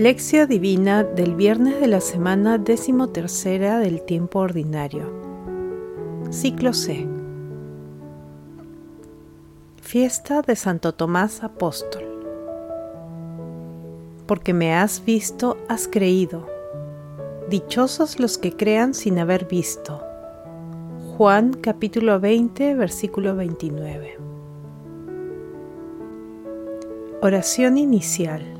Lección Divina del viernes de la semana decimotercera del tiempo ordinario. Ciclo C. Fiesta de Santo Tomás Apóstol. Porque me has visto, has creído. Dichosos los que crean sin haber visto. Juan capítulo 20, versículo 29. Oración inicial.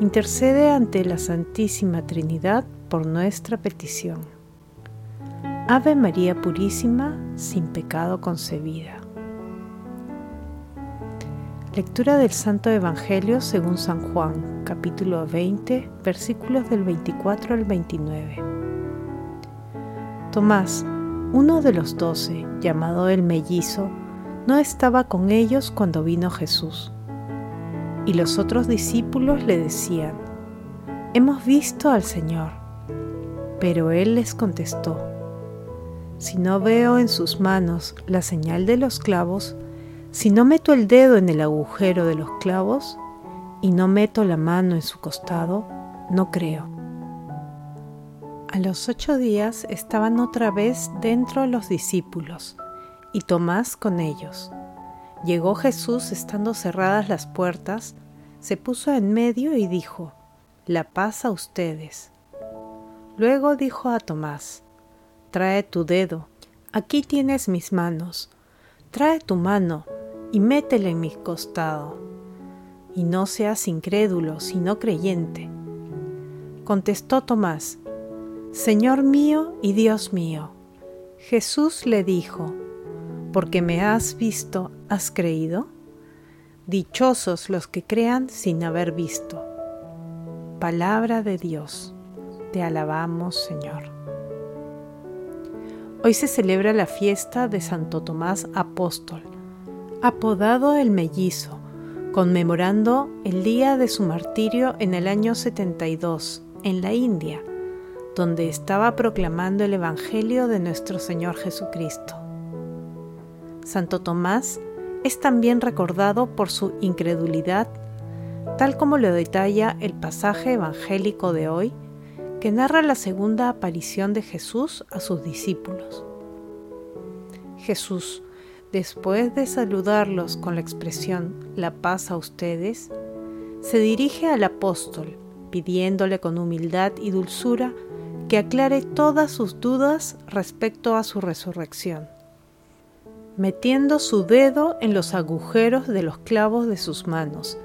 intercede ante la Santísima Trinidad por nuestra petición. Ave María Purísima, sin pecado concebida. Lectura del Santo Evangelio según San Juan, capítulo 20, versículos del 24 al 29. Tomás, uno de los doce, llamado el mellizo, no estaba con ellos cuando vino Jesús. Y los otros discípulos le decían, Hemos visto al Señor. Pero él les contestó, Si no veo en sus manos la señal de los clavos, si no meto el dedo en el agujero de los clavos y no meto la mano en su costado, no creo. A los ocho días estaban otra vez dentro los discípulos y Tomás con ellos. Llegó Jesús estando cerradas las puertas, se puso en medio y dijo, La paz a ustedes. Luego dijo a Tomás, Trae tu dedo, aquí tienes mis manos, trae tu mano y métele en mi costado, y no seas incrédulo, sino creyente. Contestó Tomás, Señor mío y Dios mío. Jesús le dijo, porque me has visto, ¿has creído? Dichosos los que crean sin haber visto. Palabra de Dios. Te alabamos, Señor. Hoy se celebra la fiesta de Santo Tomás Apóstol, apodado el Mellizo, conmemorando el día de su martirio en el año 72, en la India, donde estaba proclamando el Evangelio de nuestro Señor Jesucristo. Santo Tomás es también recordado por su incredulidad, tal como lo detalla el pasaje evangélico de hoy, que narra la segunda aparición de Jesús a sus discípulos. Jesús, después de saludarlos con la expresión la paz a ustedes, se dirige al apóstol, pidiéndole con humildad y dulzura que aclare todas sus dudas respecto a su resurrección metiendo su dedo en los agujeros de los clavos de sus manos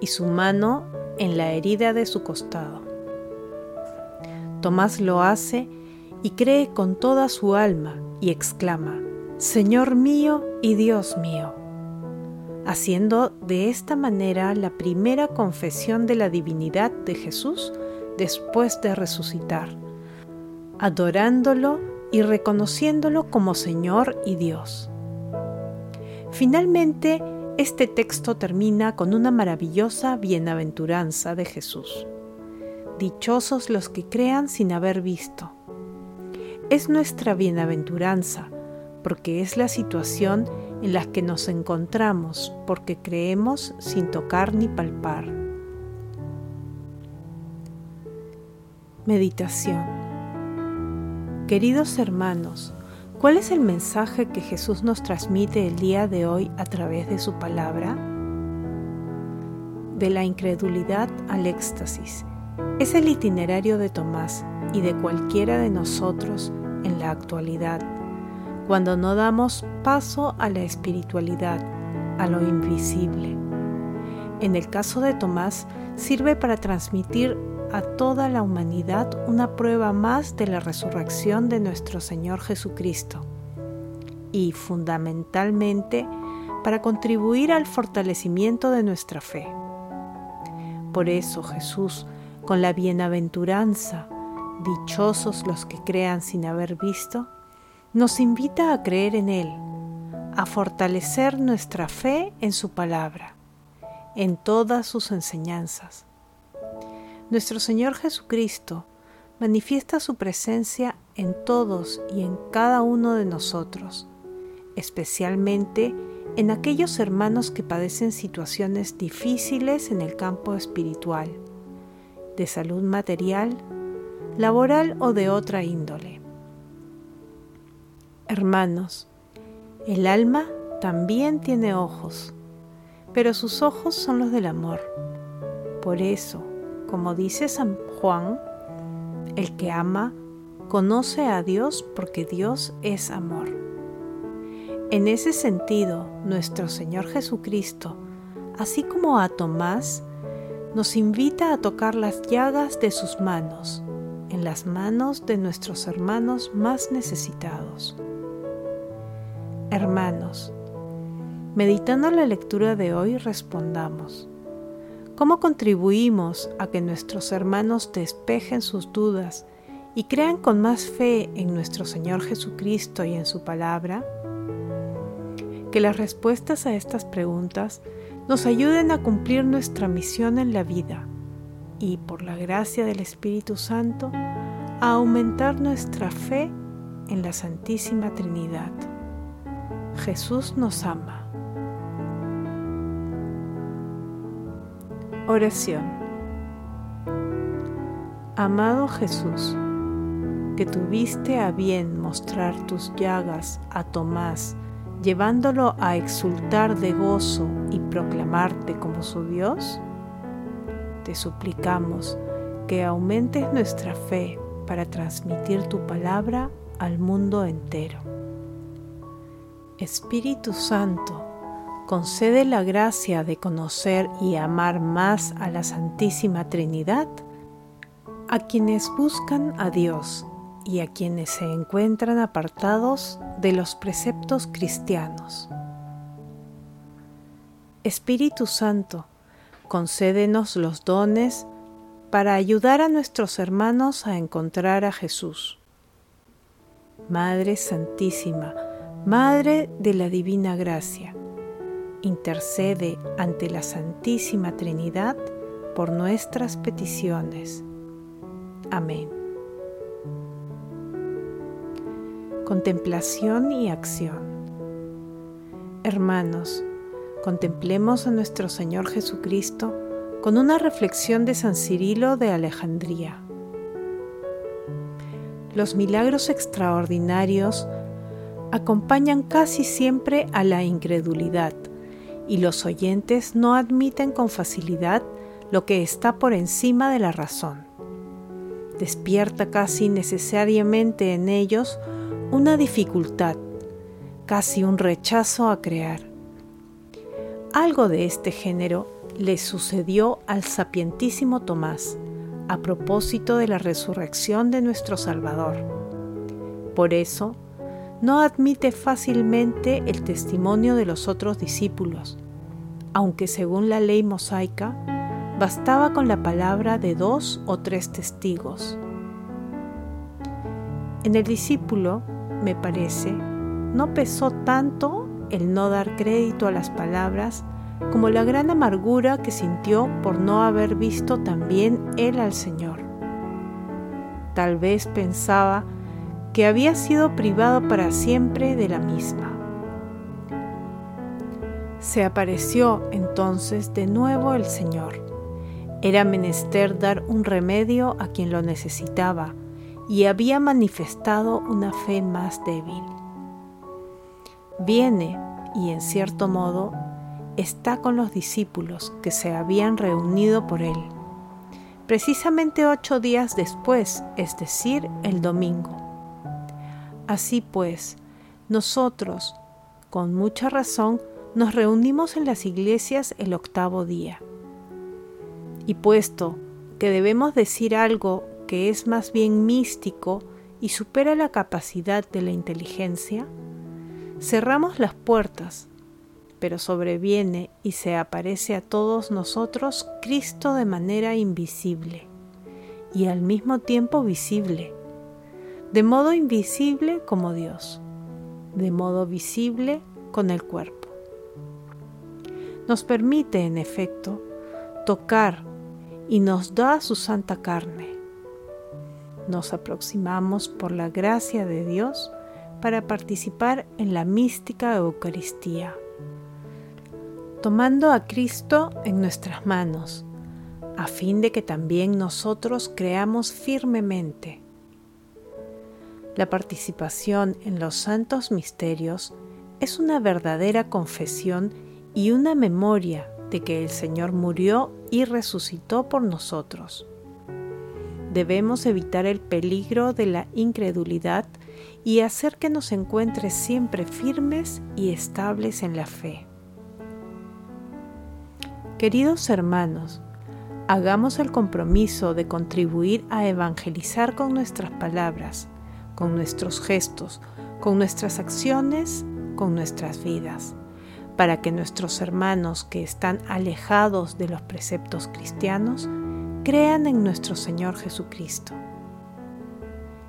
y su mano en la herida de su costado. Tomás lo hace y cree con toda su alma y exclama, Señor mío y Dios mío, haciendo de esta manera la primera confesión de la divinidad de Jesús después de resucitar, adorándolo y reconociéndolo como Señor y Dios. Finalmente, este texto termina con una maravillosa bienaventuranza de Jesús. Dichosos los que crean sin haber visto. Es nuestra bienaventuranza porque es la situación en la que nos encontramos porque creemos sin tocar ni palpar. Meditación Queridos hermanos, ¿Cuál es el mensaje que Jesús nos transmite el día de hoy a través de su palabra? De la incredulidad al éxtasis. Es el itinerario de Tomás y de cualquiera de nosotros en la actualidad, cuando no damos paso a la espiritualidad, a lo invisible. En el caso de Tomás, sirve para transmitir a toda la humanidad una prueba más de la resurrección de nuestro Señor Jesucristo y fundamentalmente para contribuir al fortalecimiento de nuestra fe. Por eso Jesús, con la bienaventuranza, dichosos los que crean sin haber visto, nos invita a creer en Él, a fortalecer nuestra fe en su palabra, en todas sus enseñanzas. Nuestro Señor Jesucristo manifiesta su presencia en todos y en cada uno de nosotros, especialmente en aquellos hermanos que padecen situaciones difíciles en el campo espiritual, de salud material, laboral o de otra índole. Hermanos, el alma también tiene ojos, pero sus ojos son los del amor. Por eso, como dice San Juan, el que ama conoce a Dios porque Dios es amor. En ese sentido, nuestro Señor Jesucristo, así como a Tomás, nos invita a tocar las llagas de sus manos, en las manos de nuestros hermanos más necesitados. Hermanos, meditando la lectura de hoy respondamos, ¿cómo contribuimos a que nuestros hermanos despejen sus dudas y crean con más fe en nuestro Señor Jesucristo y en su palabra? que las respuestas a estas preguntas nos ayuden a cumplir nuestra misión en la vida y, por la gracia del Espíritu Santo, a aumentar nuestra fe en la Santísima Trinidad. Jesús nos ama. Oración. Amado Jesús, que tuviste a bien mostrar tus llagas a Tomás, llevándolo a exultar de gozo y proclamarte como su Dios? Te suplicamos que aumentes nuestra fe para transmitir tu palabra al mundo entero. Espíritu Santo, concede la gracia de conocer y amar más a la Santísima Trinidad a quienes buscan a Dios y a quienes se encuentran apartados de los preceptos cristianos. Espíritu Santo, concédenos los dones para ayudar a nuestros hermanos a encontrar a Jesús. Madre Santísima, Madre de la Divina Gracia, intercede ante la Santísima Trinidad por nuestras peticiones. Amén. contemplación y acción. Hermanos, contemplemos a nuestro Señor Jesucristo con una reflexión de San Cirilo de Alejandría. Los milagros extraordinarios acompañan casi siempre a la incredulidad y los oyentes no admiten con facilidad lo que está por encima de la razón. Despierta casi necesariamente en ellos una dificultad, casi un rechazo a crear. Algo de este género le sucedió al sapientísimo Tomás a propósito de la resurrección de nuestro Salvador. Por eso, no admite fácilmente el testimonio de los otros discípulos, aunque según la ley mosaica, bastaba con la palabra de dos o tres testigos. En el discípulo me parece, no pesó tanto el no dar crédito a las palabras como la gran amargura que sintió por no haber visto también él al Señor. Tal vez pensaba que había sido privado para siempre de la misma. Se apareció entonces de nuevo el Señor. Era menester dar un remedio a quien lo necesitaba, y había manifestado una fe más débil. Viene y en cierto modo está con los discípulos que se habían reunido por él, precisamente ocho días después, es decir, el domingo. Así pues, nosotros, con mucha razón, nos reunimos en las iglesias el octavo día. Y puesto que debemos decir algo que es más bien místico y supera la capacidad de la inteligencia, cerramos las puertas, pero sobreviene y se aparece a todos nosotros Cristo de manera invisible y al mismo tiempo visible, de modo invisible como Dios, de modo visible con el cuerpo. Nos permite, en efecto, tocar y nos da su santa carne. Nos aproximamos por la gracia de Dios para participar en la mística Eucaristía, tomando a Cristo en nuestras manos, a fin de que también nosotros creamos firmemente. La participación en los santos misterios es una verdadera confesión y una memoria de que el Señor murió y resucitó por nosotros. Debemos evitar el peligro de la incredulidad y hacer que nos encuentre siempre firmes y estables en la fe. Queridos hermanos, hagamos el compromiso de contribuir a evangelizar con nuestras palabras, con nuestros gestos, con nuestras acciones, con nuestras vidas para que nuestros hermanos que están alejados de los preceptos cristianos crean en nuestro Señor Jesucristo.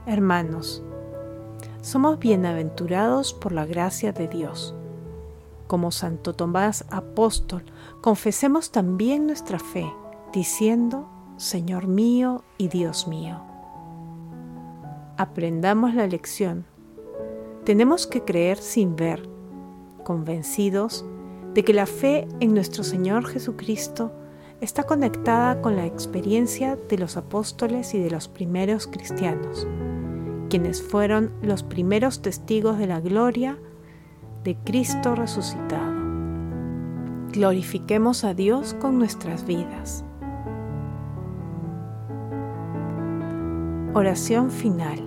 Hermanos, somos bienaventurados por la gracia de Dios. Como Santo Tomás Apóstol, confesemos también nuestra fe, diciendo, Señor mío y Dios mío. Aprendamos la lección. Tenemos que creer sin ver convencidos de que la fe en nuestro Señor Jesucristo está conectada con la experiencia de los apóstoles y de los primeros cristianos, quienes fueron los primeros testigos de la gloria de Cristo resucitado. Glorifiquemos a Dios con nuestras vidas. Oración final.